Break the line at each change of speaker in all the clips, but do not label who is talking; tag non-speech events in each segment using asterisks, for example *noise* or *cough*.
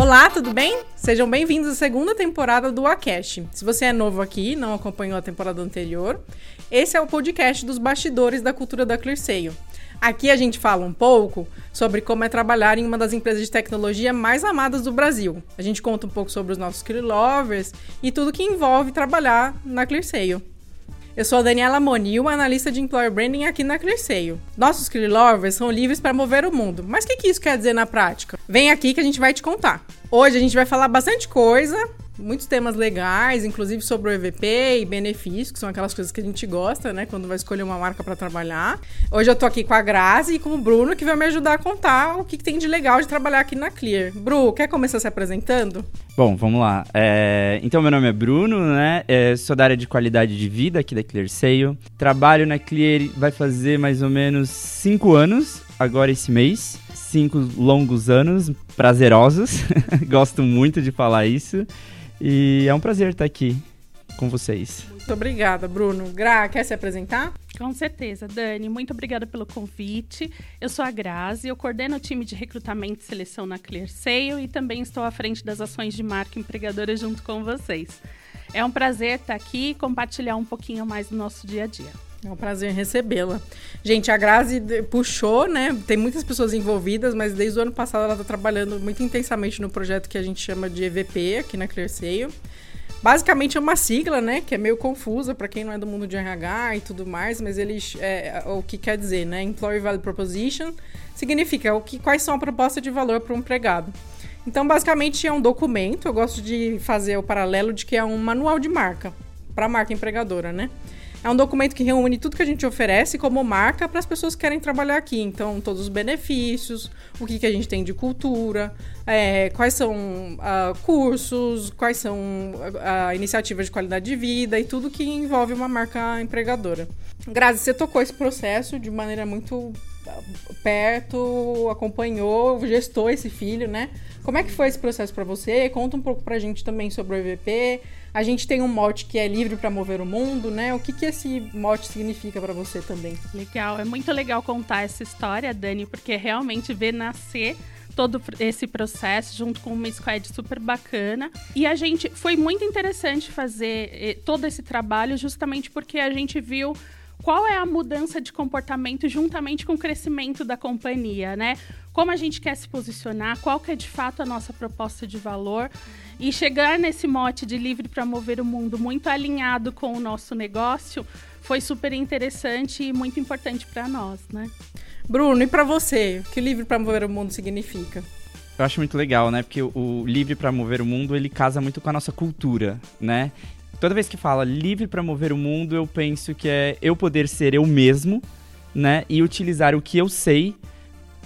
Olá, tudo bem? Sejam bem-vindos à segunda temporada do Acast. Se você é novo aqui, não acompanhou a temporada anterior, esse é o podcast dos bastidores da cultura da Clearseio. Aqui a gente fala um pouco sobre como é trabalhar em uma das empresas de tecnologia mais amadas do Brasil. A gente conta um pouco sobre os nossos Clear Lovers e tudo que envolve trabalhar na Clearseio. Eu sou a Daniela Monil, analista de Employer Branding aqui na Clearseio. Nossos Clear Lovers são livres para mover o mundo. Mas o que, que isso quer dizer na prática? Vem aqui que a gente vai te contar. Hoje a gente vai falar bastante coisa, muitos temas legais, inclusive sobre o EVP e benefícios, que são aquelas coisas que a gente gosta, né, quando vai escolher uma marca para trabalhar. Hoje eu tô aqui com a Grazi e com o Bruno, que vai me ajudar a contar o que, que tem de legal de trabalhar aqui na Clear. Bru, quer começar se apresentando?
Bom, vamos lá. É, então, meu nome é Bruno, né? É, sou da área de qualidade de vida aqui da Clear Sale. Trabalho na Clear vai fazer mais ou menos cinco anos, agora esse mês. Cinco longos anos, prazerosos. *laughs* Gosto muito de falar isso. E é um prazer estar aqui com vocês.
Muito obrigada, Bruno. Gra, quer se apresentar?
Com certeza, Dani. Muito obrigada pelo convite. Eu sou a Grazi, eu coordeno o time de recrutamento e seleção na ClearSale e também estou à frente das ações de marca empregadora junto com vocês. É um prazer estar aqui e compartilhar um pouquinho mais do nosso dia a dia.
É um prazer recebê-la. Gente, a Grazi puxou, né? Tem muitas pessoas envolvidas, mas desde o ano passado ela está trabalhando muito intensamente no projeto que a gente chama de EVP aqui na ClearSale. Basicamente é uma sigla, né? Que é meio confusa para quem não é do mundo de RH e tudo mais, mas eles. É, o que quer dizer, né? Employee Value Proposition significa o que, quais são a proposta de valor para o empregado. Então, basicamente, é um documento. Eu gosto de fazer o paralelo de que é um manual de marca para a marca empregadora, né? É um documento que reúne tudo que a gente oferece como marca para as pessoas que querem trabalhar aqui. Então, todos os benefícios, o que, que a gente tem de cultura, é, quais são uh, cursos, quais são uh, iniciativas de qualidade de vida e tudo que envolve uma marca empregadora. Grazi, você tocou esse processo de maneira muito perto, acompanhou, gestou esse filho, né? Como é que foi esse processo para você? Conta um pouco para a gente também sobre o EVP, a gente tem um mote que é livre para mover o mundo, né? O que, que esse mote significa para você também?
Legal, é muito legal contar essa história, Dani, porque realmente ver nascer todo esse processo junto com uma squad super bacana. E a gente foi muito interessante fazer eh, todo esse trabalho justamente porque a gente viu qual é a mudança de comportamento juntamente com o crescimento da companhia, né? Como a gente quer se posicionar, qual que é de fato a nossa proposta de valor e chegar nesse mote de livre para mover o mundo muito alinhado com o nosso negócio foi super interessante e muito importante para nós, né?
Bruno, e para você, o que livre para mover o mundo significa?
Eu acho muito legal, né? Porque o, livre para mover o mundo, ele casa muito com a nossa cultura, né? Toda vez que fala livre para mover o mundo, eu penso que é eu poder ser eu mesmo, né? E utilizar o que eu sei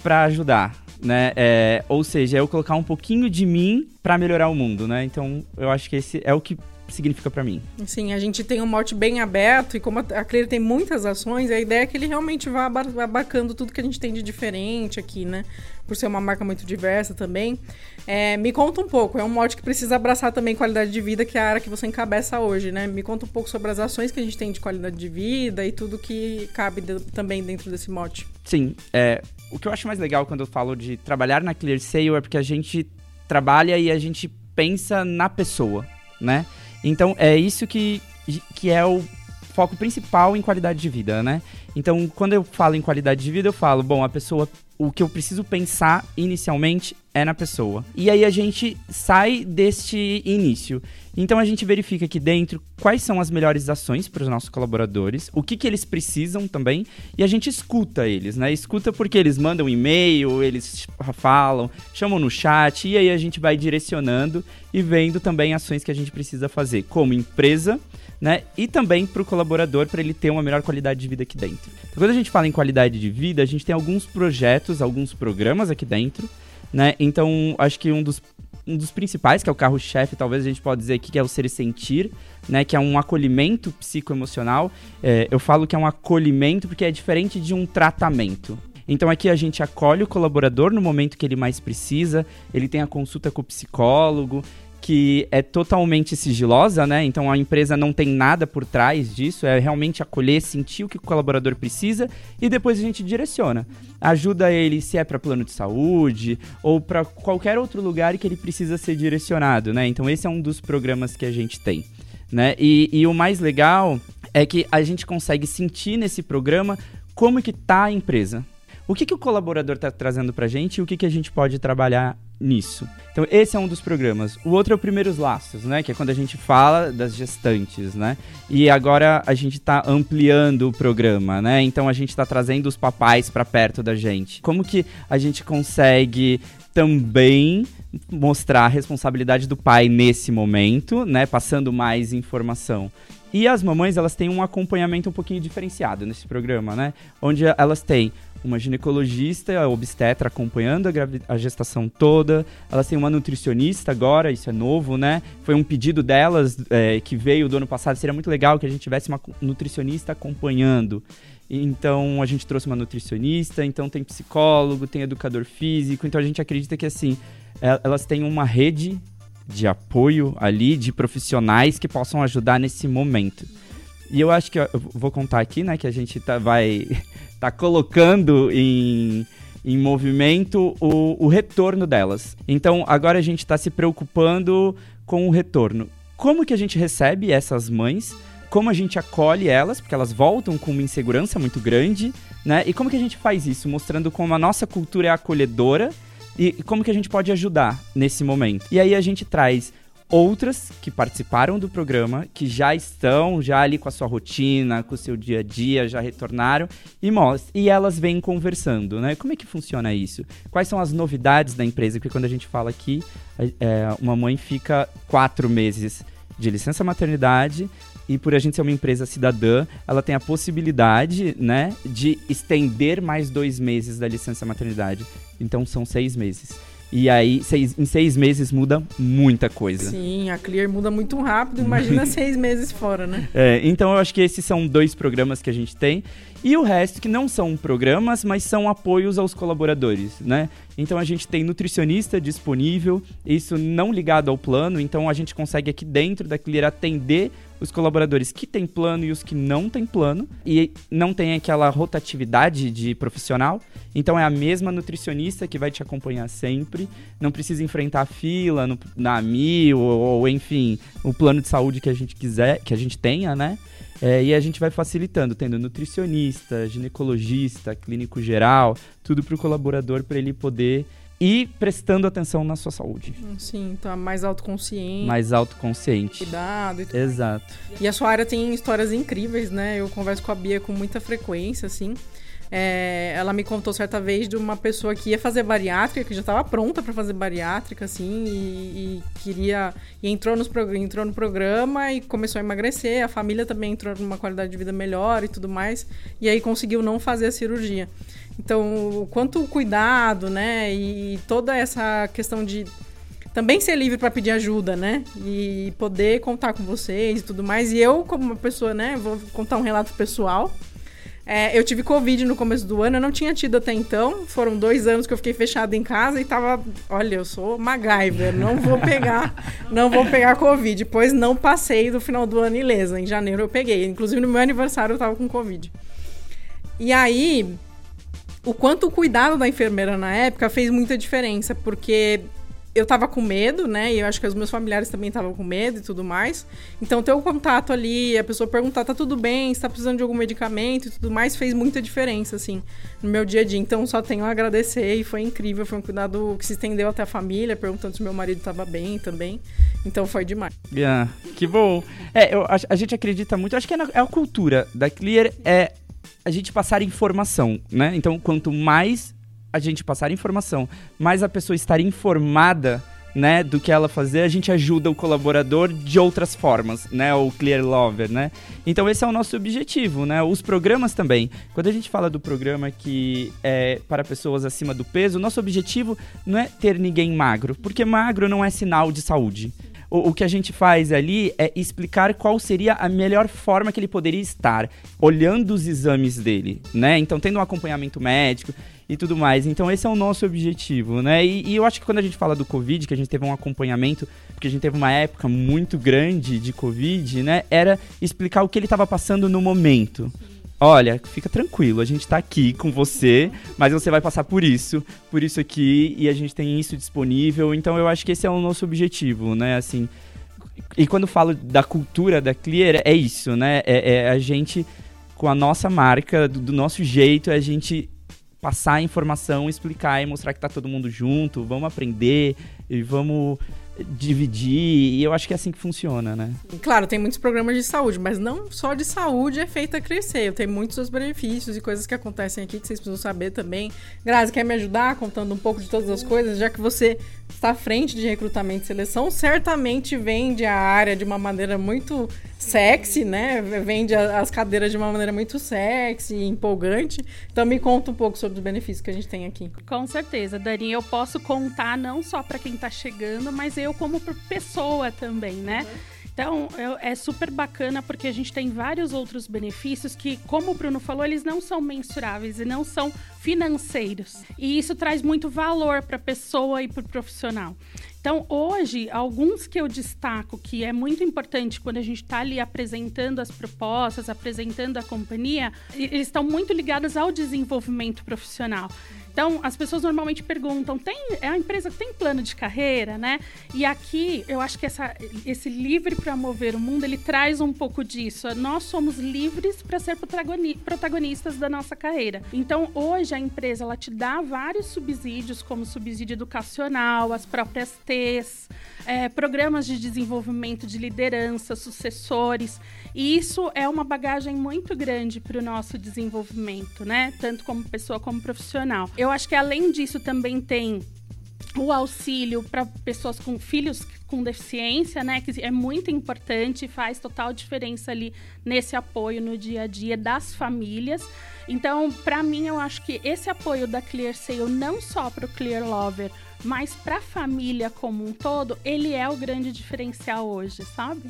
para ajudar, né? É, ou seja, eu colocar um pouquinho de mim para melhorar o mundo, né? Então, eu acho que esse é o que significa para mim.
Sim, a gente tem um mote bem aberto e como a Clear tem muitas ações, a ideia é que ele realmente vá abarcando tudo que a gente tem de diferente aqui, né? Por ser uma marca muito diversa também. É, me conta um pouco, é um mote que precisa abraçar também qualidade de vida, que é a área que você encabeça hoje, né? Me conta um pouco sobre as ações que a gente tem de qualidade de vida e tudo que cabe de, também dentro desse mote.
Sim, é, o que eu acho mais legal quando eu falo de trabalhar na Clear Sale é porque a gente trabalha e a gente pensa na pessoa, né? Então é isso que, que é o foco principal em qualidade de vida, né? Então, quando eu falo em qualidade de vida, eu falo, bom, a pessoa, o que eu preciso pensar inicialmente é na pessoa. E aí a gente sai deste início. Então a gente verifica aqui dentro quais são as melhores ações para os nossos colaboradores, o que, que eles precisam também, e a gente escuta eles, né? Escuta porque eles mandam e-mail, eles falam, chamam no chat, e aí a gente vai direcionando e vendo também ações que a gente precisa fazer como empresa, né? E também para o colaborador, para ele ter uma melhor qualidade de vida aqui dentro. Então, quando a gente fala em qualidade de vida, a gente tem alguns projetos, alguns programas aqui dentro, né? Então, acho que um dos, um dos principais, que é o carro-chefe, talvez a gente pode dizer aqui, que é o ser e sentir, né? Que é um acolhimento psicoemocional. É, eu falo que é um acolhimento porque é diferente de um tratamento. Então aqui a gente acolhe o colaborador no momento que ele mais precisa, ele tem a consulta com o psicólogo, que é totalmente sigilosa, né? Então a empresa não tem nada por trás disso, é realmente acolher, sentir o que o colaborador precisa e depois a gente direciona. Ajuda ele se é para plano de saúde ou para qualquer outro lugar que ele precisa ser direcionado, né? Então esse é um dos programas que a gente tem, né? E, e o mais legal é que a gente consegue sentir nesse programa como que tá a empresa. O que, que o colaborador está trazendo para a gente e o que, que a gente pode trabalhar nisso. Então, esse é um dos programas. O outro é o Primeiros Laços, né? Que é quando a gente fala das gestantes, né? E agora a gente está ampliando o programa, né? Então, a gente está trazendo os papais para perto da gente. Como que a gente consegue também mostrar a responsabilidade do pai nesse momento, né? Passando mais informação. E as mamães, elas têm um acompanhamento um pouquinho diferenciado nesse programa, né? Onde elas têm uma ginecologista, obstetra acompanhando a, a, gestação toda. Elas têm uma nutricionista agora, isso é novo, né? Foi um pedido delas é, que veio do ano passado. Seria muito legal que a gente tivesse uma nutricionista acompanhando. Então a gente trouxe uma nutricionista, então tem psicólogo, tem educador físico. Então a gente acredita que assim é, elas têm uma rede de apoio ali de profissionais que possam ajudar nesse momento. E eu acho que eu vou contar aqui, né, que a gente tá, vai *laughs* tá colocando em, em movimento o, o retorno delas. Então, agora a gente está se preocupando com o retorno. Como que a gente recebe essas mães? Como a gente acolhe elas, porque elas voltam com uma insegurança muito grande, né? E como que a gente faz isso? Mostrando como a nossa cultura é acolhedora e como que a gente pode ajudar nesse momento. E aí a gente traz outras que participaram do programa, que já estão já ali com a sua rotina, com o seu dia a dia, já retornaram e. E elas vêm conversando, né? Como é que funciona isso? Quais são as novidades da empresa? Porque quando a gente fala aqui, é, uma mãe fica quatro meses de licença maternidade e por a gente ser uma empresa cidadã, ela tem a possibilidade, né, de estender mais dois meses da licença maternidade. Então são seis meses. E aí, seis, em seis meses muda muita coisa.
Sim, a Clear muda muito rápido, imagina *laughs* seis meses fora, né?
É, então eu acho que esses são dois programas que a gente tem. E o resto que não são programas, mas são apoios aos colaboradores, né? Então a gente tem nutricionista disponível, isso não ligado ao plano, então a gente consegue aqui dentro da Clear atender os colaboradores que têm plano e os que não têm plano, e não tem aquela rotatividade de profissional. Então é a mesma nutricionista que vai te acompanhar sempre, não precisa enfrentar a fila no, na AMI ou, ou, enfim, o plano de saúde que a gente quiser, que a gente tenha, né? É, e a gente vai facilitando, tendo nutricionista, ginecologista, clínico geral, tudo para o colaborador para ele poder e prestando atenção na sua saúde.
Sim, tá mais autoconsciente.
Mais autoconsciente.
Cuidado e tudo.
Exato.
E a sua área tem histórias incríveis, né? Eu converso com a Bia com muita frequência, assim. É, ela me contou certa vez de uma pessoa que ia fazer bariátrica, que já estava pronta para fazer bariátrica, assim, e, e, queria. E entrou, nos, entrou no programa e começou a emagrecer. A família também entrou numa qualidade de vida melhor e tudo mais. E aí conseguiu não fazer a cirurgia. Então, o quanto cuidado, né? E toda essa questão de também ser livre para pedir ajuda, né? E poder contar com vocês e tudo mais. E eu, como uma pessoa, né? Vou contar um relato pessoal. É, eu tive Covid no começo do ano, eu não tinha tido até então. Foram dois anos que eu fiquei fechada em casa e tava. Olha, eu sou MacGyver, não vou pegar, *laughs* não vou pegar Covid. Pois não passei do final do ano ilesa. Em janeiro eu peguei. Inclusive no meu aniversário eu tava com Covid. E aí, o quanto o cuidado da enfermeira na época fez muita diferença, porque eu tava com medo, né? E eu acho que os meus familiares também estavam com medo e tudo mais. Então, ter o contato ali, a pessoa perguntar, tá tudo bem, está precisando de algum medicamento e tudo mais, fez muita diferença, assim, no meu dia a dia. Então, só tenho a agradecer e foi incrível. Foi um cuidado que se estendeu até a família, perguntando se meu marido estava bem também. Então, foi demais.
Yeah, que bom. É, eu, a, a gente acredita muito, acho que é, na, é a cultura da Clear, é a gente passar informação, né? Então, quanto mais a gente passar informação, mais a pessoa estar informada, né, do que ela fazer, a gente ajuda o colaborador de outras formas, né, o clear lover, né? Então esse é o nosso objetivo, né? Os programas também. Quando a gente fala do programa que é para pessoas acima do peso, nosso objetivo não é ter ninguém magro, porque magro não é sinal de saúde. O, o, que a gente faz ali é explicar qual seria a melhor forma que ele poderia estar, olhando os exames dele, né? Então, tendo um acompanhamento médico e tudo mais. Então, esse é o nosso objetivo, né? E, e eu acho que quando a gente fala do Covid, que a gente teve um acompanhamento, porque a gente teve uma época muito grande de Covid, né? Era explicar o que ele estava passando no momento. Olha, fica tranquilo, a gente tá aqui com você, mas você vai passar por isso, por isso aqui, e a gente tem isso disponível. Então eu acho que esse é o nosso objetivo, né? Assim. E quando falo da cultura da Clear, é isso, né? É, é a gente, com a nossa marca, do, do nosso jeito, é a gente passar a informação, explicar e mostrar que tá todo mundo junto, vamos aprender e vamos dividir, e eu acho que é assim que funciona, né?
Claro, tem muitos programas de saúde, mas não só de saúde é feita crescer. Tem muitos outros benefícios e coisas que acontecem aqui que vocês precisam saber também. Grazi, quer me ajudar contando um pouco de todas as coisas, já que você está à frente de recrutamento e seleção, certamente vende a área de uma maneira muito sexy, né? Vende as cadeiras de uma maneira muito sexy e empolgante. Então me conta um pouco sobre os benefícios que a gente tem aqui.
Com certeza, Dani, eu posso contar não só para quem está chegando, mas eu como pessoa também, né? Uhum. Então, é super bacana porque a gente tem vários outros benefícios que, como o Bruno falou, eles não são mensuráveis e não são financeiros. E isso traz muito valor para a pessoa e para o profissional. Então, hoje, alguns que eu destaco que é muito importante quando a gente está ali apresentando as propostas, apresentando a companhia, eles estão muito ligados ao desenvolvimento profissional. Então, as pessoas normalmente perguntam: tem, é a empresa que tem plano de carreira, né? E aqui, eu acho que essa, esse livre para mover o mundo, ele traz um pouco disso. Nós somos livres para ser protagonistas da nossa carreira. Então, hoje, a empresa ela te dá vários subsídios, como subsídio educacional, as próprias T's, é, programas de desenvolvimento de liderança, sucessores. E isso é uma bagagem muito grande para o nosso desenvolvimento, né? Tanto como pessoa como profissional. Eu acho que além disso também tem o auxílio para pessoas com filhos com deficiência, né, que é muito importante, faz total diferença ali nesse apoio no dia a dia das famílias. Então, para mim, eu acho que esse apoio da Clear Sale não só para o Clear Lover, mas para a família como um todo, ele é o grande diferencial hoje, sabe?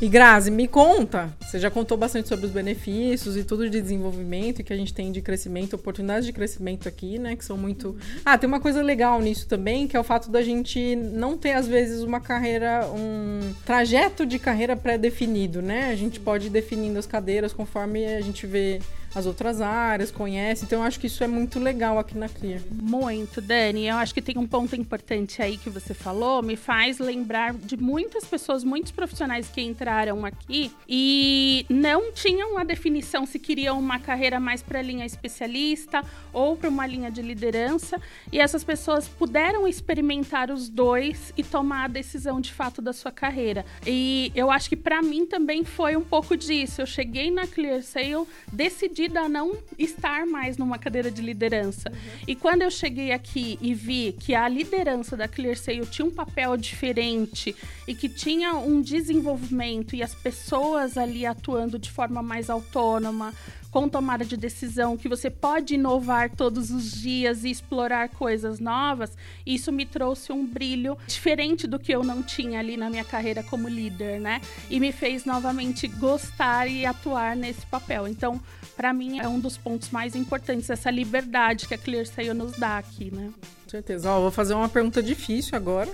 E Grazi, me conta, você já contou bastante sobre os benefícios e tudo de desenvolvimento que a gente tem de crescimento, oportunidades de crescimento aqui, né, que são muito... Ah, tem uma coisa legal nisso também, que é o fato da gente não ter às vezes uma carreira, um trajeto de carreira pré-definido, né? A gente pode ir definindo as cadeiras conforme a gente vê as outras áreas, conhece. Então, eu acho que isso é muito legal aqui na Clear.
Muito, Dani. Eu acho que tem um ponto importante aí que você falou, me faz lembrar de muitas pessoas, muitos profissionais que entraram aqui e não tinham a definição se queriam uma carreira mais para a linha especialista ou para uma linha de liderança. E essas pessoas puderam experimentar os dois e tomar a decisão de fato da sua carreira. E eu acho que para mim também foi um pouco disso. Eu cheguei na Clear Sale, decidi decidida a não estar mais numa cadeira de liderança. Uhum. E quando eu cheguei aqui e vi que a liderança da ClearSale tinha um papel diferente e que tinha um desenvolvimento e as pessoas ali atuando de forma mais autônoma, com tomada de decisão, que você pode inovar todos os dias e explorar coisas novas, isso me trouxe um brilho diferente do que eu não tinha ali na minha carreira como líder, né? E me fez novamente gostar e atuar nesse papel. Então, para mim é um dos pontos mais importantes essa liberdade que a ClearSale nos dá aqui, né?
Com certeza. Ó, vou fazer uma pergunta difícil agora.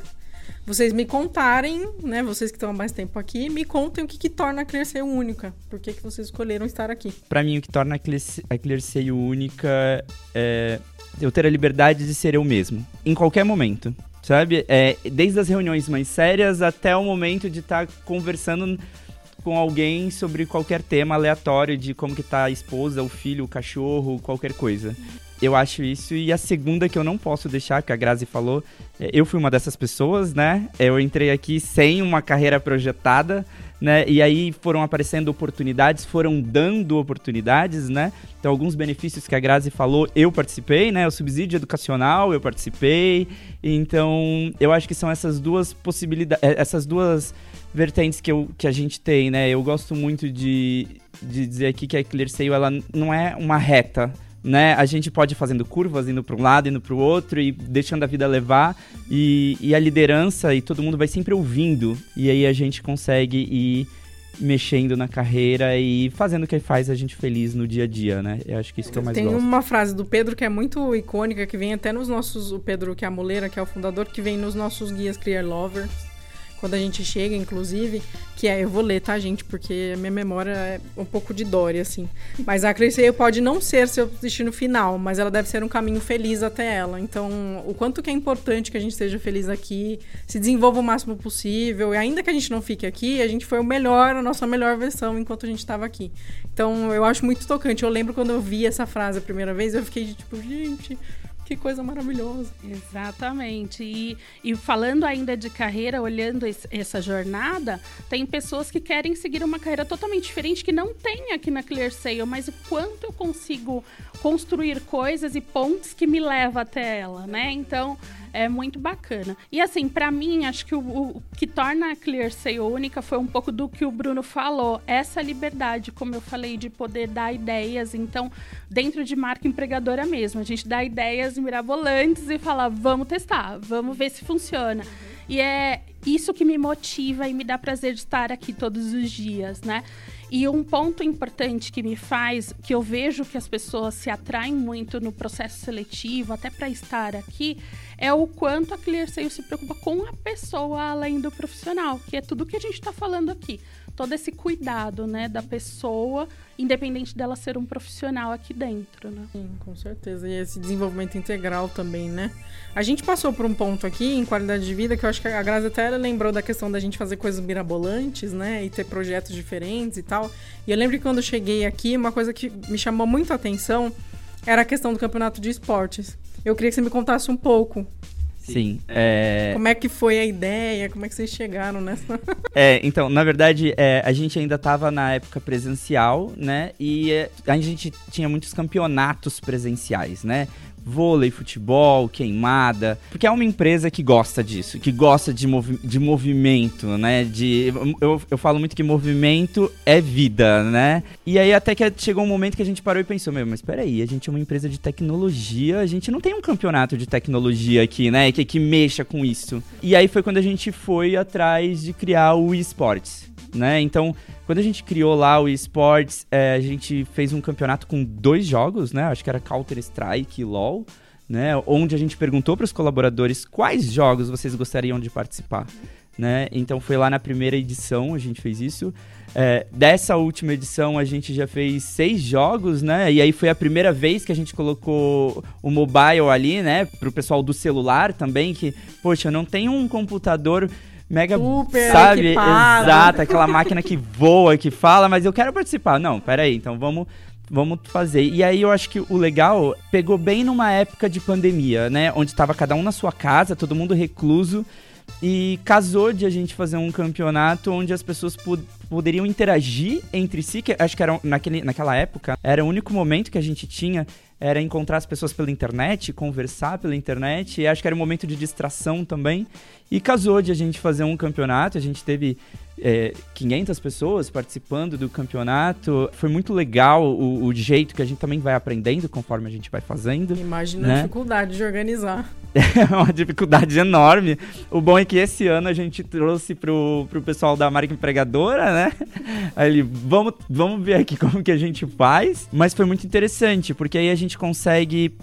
Vocês me contarem, né? Vocês que estão há mais tempo aqui, me contem o que, que torna a ClearSale única. Por que, que vocês escolheram estar aqui?
Para mim, o que torna a ClearSale única é eu ter a liberdade de ser eu mesmo, em qualquer momento sabe? É, desde as reuniões mais sérias até o momento de estar tá conversando com alguém sobre qualquer tema aleatório de como que tá a esposa, o filho, o cachorro, qualquer coisa. Eu acho isso. E a segunda que eu não posso deixar, que a Grazi falou, é, eu fui uma dessas pessoas, né? Eu entrei aqui sem uma carreira projetada, né? E aí foram aparecendo oportunidades, foram dando oportunidades, né? Então, alguns benefícios que a Grazi falou, eu participei, né? O subsídio educacional, eu participei. Então, eu acho que são essas duas possibilidades, é, essas duas vertentes que, eu, que a gente tem, né? Eu gosto muito de, de dizer aqui que a ClearSale, ela não é uma reta, né? A gente pode ir fazendo curvas, indo para um lado, indo para o outro e deixando a vida levar. E, e a liderança e todo mundo vai sempre ouvindo. E aí a gente consegue ir mexendo na carreira e fazendo o que faz a gente feliz no dia a dia, né? Eu acho que isso que eu mais
Tem
gosto.
uma frase do Pedro que é muito icônica, que vem até nos nossos. O Pedro, que é a Moleira, que é o fundador, que vem nos nossos guias Clear Lovers quando a gente chega, inclusive, que é, eu vou ler, tá, gente? Porque a minha memória é um pouco de Dory, assim. Mas a Crescer pode não ser seu destino final, mas ela deve ser um caminho feliz até ela. Então, o quanto que é importante que a gente seja feliz aqui, se desenvolva o máximo possível, e ainda que a gente não fique aqui, a gente foi o melhor, a nossa melhor versão enquanto a gente estava aqui. Então, eu acho muito tocante. Eu lembro quando eu vi essa frase a primeira vez, eu fiquei tipo, gente, que coisa maravilhosa.
Exatamente. E, e falando ainda de carreira, olhando esse, essa jornada, tem pessoas que querem seguir uma carreira totalmente diferente que não tem aqui na Clear Sale, mas o quanto eu consigo construir coisas e pontes que me levam até ela, né? Então, é muito bacana. E assim, para mim, acho que o, o, que torna a Clear Sale única foi um pouco do que o Bruno falou. Essa liberdade, como eu falei, de poder dar ideias. Então, dentro de marca empregadora mesmo, a gente dá ideias mirabolantes e fala, vamos testar, vamos ver se funciona. E é isso que me motiva e me dá prazer de estar aqui todos os dias, né? E um ponto importante que me faz, que eu vejo que as pessoas se atraem muito no processo seletivo, até para estar aqui, é o quanto a ClearSale se preocupa com a pessoa além do profissional, que é tudo que a gente está falando aqui. Todo esse cuidado, né, da pessoa, independente dela ser um profissional aqui dentro, né?
Sim, com certeza. E esse desenvolvimento integral também, né? A gente passou por um ponto aqui em qualidade de vida que eu acho que a Grazi até lembrou da questão da gente fazer coisas mirabolantes, né? E ter projetos diferentes e tal. E eu lembro que quando eu cheguei aqui, uma coisa que me chamou muito a atenção era a questão do campeonato de esportes. Eu queria que você me contasse um pouco.
Sim. É...
Como é que foi a ideia? Como é que vocês chegaram nessa? *laughs*
é, então, na verdade, é, a gente ainda estava na época presencial, né? E é, a gente tinha muitos campeonatos presenciais, né? Vôlei, futebol, queimada, porque é uma empresa que gosta disso, que gosta de, movi de movimento, né? De, eu, eu falo muito que movimento é vida, né? E aí até que chegou um momento que a gente parou e pensou, meu, mas peraí, a gente é uma empresa de tecnologia, a gente não tem um campeonato de tecnologia aqui, né? Que, que mexa com isso. E aí foi quando a gente foi atrás de criar o eSports né? Então, quando a gente criou lá o esports, é, a gente fez um campeonato com dois jogos, né? Acho que era Counter Strike e LoL, né? Onde a gente perguntou para os colaboradores quais jogos vocês gostariam de participar, né? Então foi lá na primeira edição a gente fez isso. É, dessa última edição a gente já fez seis jogos, né? E aí foi a primeira vez que a gente colocou o mobile ali, né? Pro pessoal do celular também, que, poxa, não tem um computador mega,
Super
sabe?
Equipada.
Exato, aquela máquina que voa, que fala, mas eu quero participar. Não, peraí, então vamos vamos fazer. E aí eu acho que o legal pegou bem numa época de pandemia, né? Onde estava cada um na sua casa, todo mundo recluso. E casou de a gente fazer um campeonato onde as pessoas poderiam interagir entre si, que acho que era naquele, naquela época, era o único momento que a gente tinha era encontrar as pessoas pela internet, conversar pela internet, e acho que era um momento de distração também. E casou de a gente fazer um campeonato, a gente teve é, 500 pessoas participando do campeonato. Foi muito legal o, o, jeito que a gente também vai aprendendo conforme a gente vai fazendo.
Imagina
né?
a dificuldade de organizar. *laughs*
É uma dificuldade enorme. O bom é que esse ano a gente trouxe pro, pro pessoal da marca empregadora, né? Aí ele, vamos, vamos ver aqui como que a gente faz. Mas foi muito interessante, porque aí a gente consegue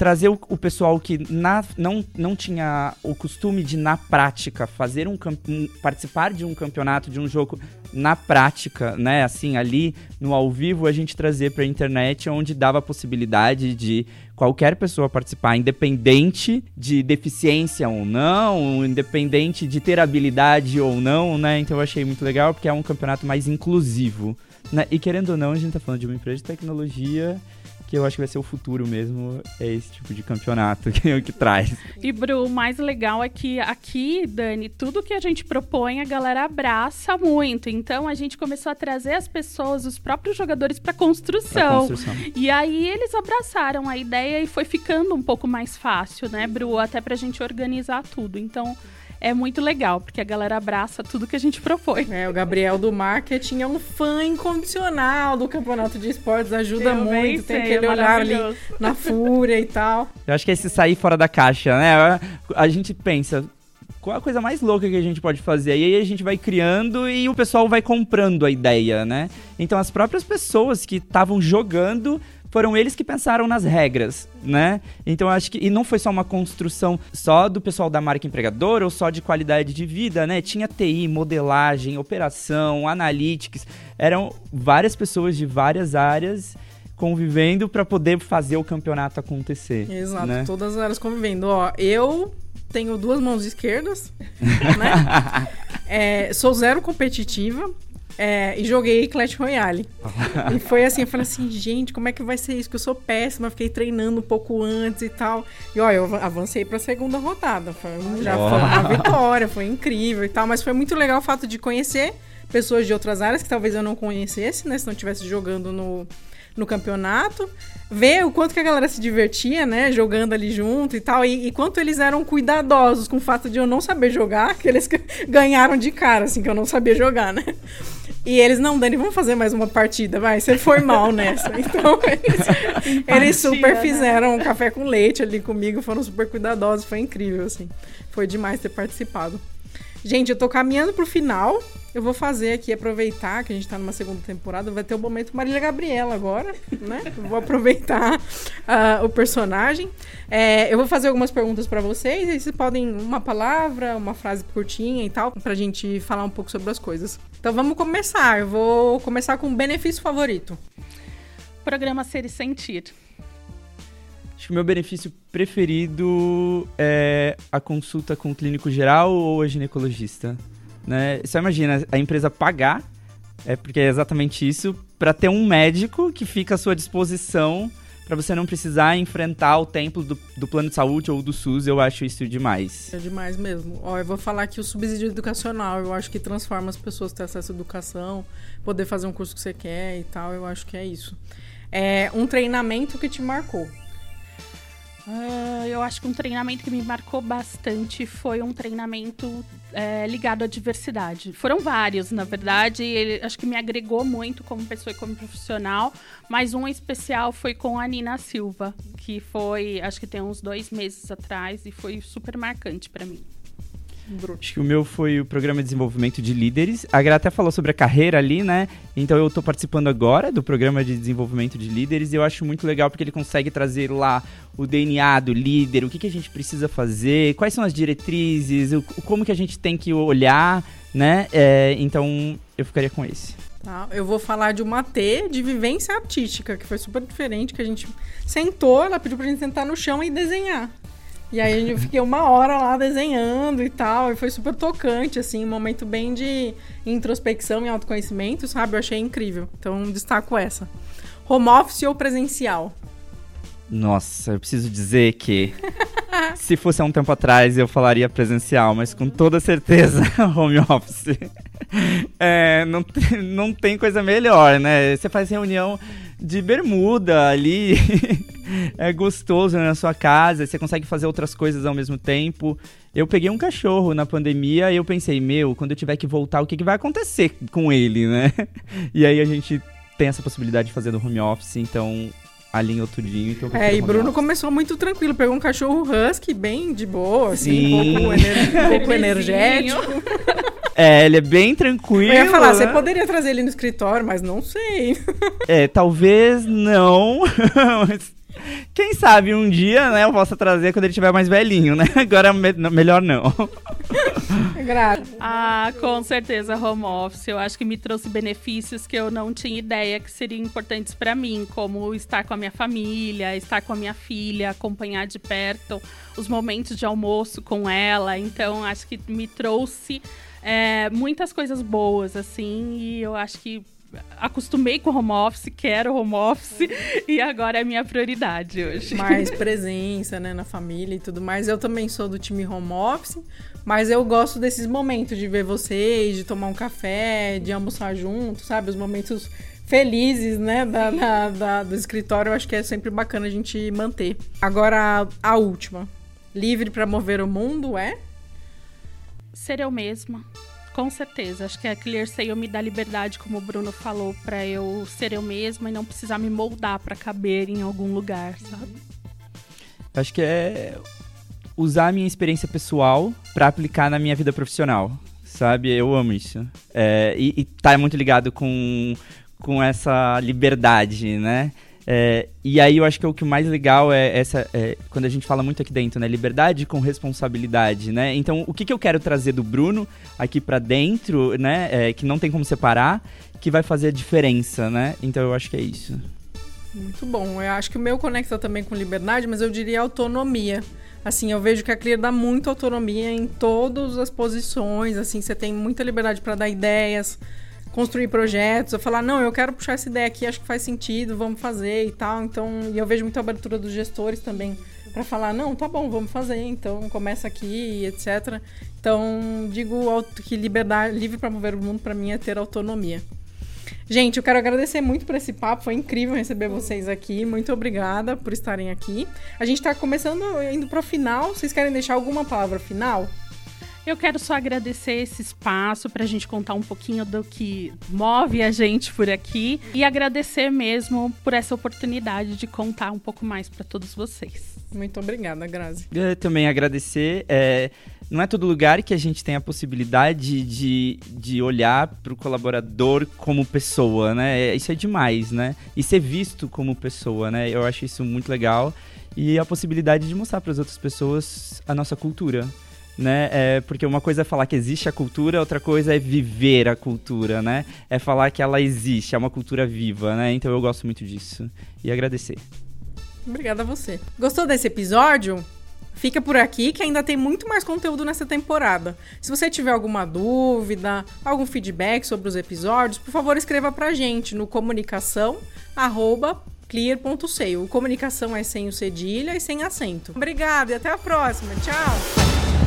trazer o, o pessoal que na, não, não tinha o costume de, na prática, fazer um, um, participar de um campeonato, de um jogo na prática, né? Assim, ali no ao vivo, a gente trazer para a internet, onde dava a possibilidade de qualquer pessoa participar, independente de deficiência ou não, independente de ter habilidade ou não, né? Então eu achei muito legal, porque é um campeonato mais inclusivo. Né? E querendo ou não, a gente tá falando de uma empresa de tecnologia que eu acho que vai ser o futuro mesmo, é esse tipo de campeonato *laughs* que, é que traz.
E, Bru, o mais legal é que aqui, Dani, tudo que a gente propõe, a galera abraça muito. Então, a gente começou a trazer as pessoas, os próprios jogadores, para construção. construção. E aí, eles abraçaram a ideia e foi ficando um pouco mais fácil, né, Bru? Até pra gente organizar tudo. Então, é muito legal, porque a galera abraça tudo que a gente propõe.
É, o Gabriel do marketing é um fã incondicional do campeonato de esportes, ajuda
Eu
muito, tem
sei,
aquele
é
olhar ali na fúria e tal.
Eu acho que é esse sair fora da caixa, né? A gente pensa, qual a coisa mais louca que a gente pode fazer? E aí a gente vai criando e o pessoal vai comprando a ideia, né? Então as próprias pessoas que estavam jogando foram eles que pensaram nas regras, né? Então acho que e não foi só uma construção só do pessoal da marca empregadora ou só de qualidade de vida, né? Tinha TI, modelagem, operação, analytics, eram várias pessoas de várias áreas convivendo para poder fazer o campeonato acontecer.
Exato,
né?
todas as áreas convivendo. Ó, eu tenho duas mãos esquerdas, *laughs* né? É, sou zero competitiva. É, e joguei Clash Royale. e foi assim, eu falei assim, gente, como é que vai ser isso? Que eu sou péssima, fiquei treinando um pouco antes e tal. E ó, eu avancei pra segunda rodada. Foi, já foi uma vitória, foi incrível e tal. Mas foi muito legal o fato de conhecer pessoas de outras áreas que talvez eu não conhecesse, né? Se não estivesse jogando no, no campeonato. Ver o quanto que a galera se divertia, né? Jogando ali junto e tal. E, e quanto eles eram cuidadosos com o fato de eu não saber jogar, *laughs* que eles ganharam de cara, assim, que eu não sabia jogar, né? E eles, não, Dani, vamos fazer mais uma partida, vai. Você foi mal nessa. *laughs* Então, eles, eles super
né?
fizeram um café com leite ali comigo, foram super cuidadosos, foi incrível, assim. Foi demais ter participado. Gente, eu tô caminhando pro final. Eu vou fazer aqui, aproveitar que a gente tá numa segunda temporada. Vai ter o momento Marília Gabriela agora, né? Vou aproveitar *laughs* ah, o personagem. É, eu vou fazer algumas perguntas pra vocês. E vocês podem uma palavra, uma frase curtinha e tal, pra gente falar um pouco sobre as coisas. Então vamos começar. Eu vou começar com o benefício favorito.
Programa Ser e Sentir.
Acho que o meu benefício preferido é a consulta com o clínico geral ou a ginecologista. Né? Só imagina, a empresa pagar, é porque é exatamente isso, para ter um médico que fica à sua disposição para você não precisar enfrentar o templo do, do plano de saúde ou do SUS. Eu acho isso demais.
É demais mesmo. Ó, eu vou falar aqui o subsídio educacional. Eu acho que transforma as pessoas ter acesso à educação, poder fazer um curso que você quer e tal. Eu acho que é isso. É um treinamento que te marcou.
Ah, eu acho que um treinamento que me marcou bastante foi um treinamento é, ligado à diversidade. Foram vários, na verdade. Ele, acho que me agregou muito como pessoa e como profissional. Mas um especial foi com a Nina Silva, que foi, acho que tem uns dois meses atrás, e foi super marcante para mim.
Acho que o meu foi o programa de desenvolvimento de líderes. A Gra até falou sobre a carreira ali, né? Então eu tô participando agora do programa de desenvolvimento de líderes e eu acho muito legal porque ele consegue trazer lá o DNA do líder, o que, que a gente precisa fazer, quais são as diretrizes, o, como que a gente tem que olhar, né? É, então eu ficaria com esse.
Tá? Eu vou falar de uma T de vivência artística, que foi super diferente, que a gente sentou, ela pediu pra gente sentar no chão e desenhar. E aí eu fiquei uma hora lá desenhando e tal, e foi super tocante, assim, um momento bem de introspecção e autoconhecimento, sabe? Eu achei incrível. Então destaco essa. Home office ou presencial?
Nossa, eu preciso dizer que *laughs* se fosse há um tempo atrás eu falaria presencial, mas com toda certeza *laughs* home office. É, não, não tem coisa melhor, né? Você faz reunião de bermuda ali, *laughs* é gostoso na sua casa, você consegue fazer outras coisas ao mesmo tempo. Eu peguei um cachorro na pandemia e eu pensei, meu, quando eu tiver que voltar, o que, que vai acontecer com ele, né? *laughs* E aí a gente tem essa possibilidade de fazer no home office, então alinhou tudinho. Então eu
É, e Bruno
office.
começou muito tranquilo, pegou um cachorro husky bem de boa, assim,
Sim.
um pouco, ener- um pouco energético. *laughs*
É, ele é bem tranquilo.
Eu ia falar, você
né?
poderia trazer ele no escritório, mas não sei. *laughs*
É, talvez não. *laughs* mas Quem sabe um dia, né, eu possa trazer quando ele estiver mais velhinho, né? *laughs* Agora me- não- melhor não.
Grato.
Ah, com certeza, home office. Eu acho que me trouxe benefícios que eu não tinha ideia que seriam importantes para mim, como estar com a minha família, estar com a minha filha, acompanhar de perto os momentos de almoço com ela. Então, acho que me trouxe é, muitas coisas boas, assim, e eu acho que acostumei com home office, quero home office, e agora é minha prioridade hoje.
mais *laughs* presença, né, na família e tudo mais. Eu também sou do time home office, mas eu gosto desses momentos de ver vocês, de tomar um café, de almoçar junto, sabe? Os momentos felizes, né, da, da- da- do escritório, eu acho que é sempre bacana a gente manter. Agora, a última. Livre pra mover o mundo é?
Ser eu mesma. Com certeza. Acho que a Clear Sale me dá liberdade, como o Bruno falou, para eu ser eu mesma e não precisar me moldar para caber em algum lugar, sabe?
Acho que é usar a minha experiência pessoal para aplicar na minha vida profissional, sabe? Eu amo isso. É, e, e tá muito ligado com, com essa liberdade, né? É, e aí eu acho que o que mais legal é essa é, quando a gente fala muito aqui dentro, né? Liberdade com responsabilidade, né? Então, o que, que eu quero trazer do Bruno aqui para dentro, né? É, que não tem como separar, que vai fazer a diferença, né? Então eu acho que é isso.
Muito bom. Eu acho que o meu conecta também com liberdade, mas eu diria autonomia. Assim, eu vejo que a Clear dá muita autonomia em todas as posições, assim, você tem muita liberdade para dar ideias, construir projetos, eu falar, não, eu quero puxar essa ideia aqui, acho que faz sentido, vamos fazer e tal. Então, e eu vejo muita abertura dos gestores também para falar, não, tá bom, vamos fazer, então começa aqui, etc. Então, digo que liberdade, livre para mover o mundo para mim é ter autonomia. Gente, eu quero agradecer muito por esse papo, foi incrível receber vocês aqui. Muito obrigada por estarem aqui. A gente está começando indo para o final. Vocês querem deixar alguma palavra final?
Eu quero só agradecer esse espaço para a gente contar um pouquinho do que move a gente por aqui e agradecer mesmo por essa oportunidade de contar um pouco mais para todos vocês.
Muito obrigada, Grazi.
Eu também agradecer. É, não é todo lugar que a gente tem a possibilidade de, de olhar para o colaborador como pessoa, né? É, isso é demais, né? E ser visto como pessoa, né? Eu acho isso muito legal. E a possibilidade de mostrar para as outras pessoas a nossa cultura né? É, porque uma coisa é falar que existe a cultura, outra coisa é viver a cultura, né? É falar que ela existe, é uma cultura viva, né? Então eu gosto muito disso. E agradecer.
Obrigada a você. Gostou desse episódio? Fica por aqui que ainda tem muito mais conteúdo nessa temporada. Se você tiver alguma dúvida, algum feedback sobre os episódios, por favor escreva pra gente no comunicação arroba clear.seio. Comunicação é sem o cedilha e sem acento. Obrigada e até a próxima. Tchau!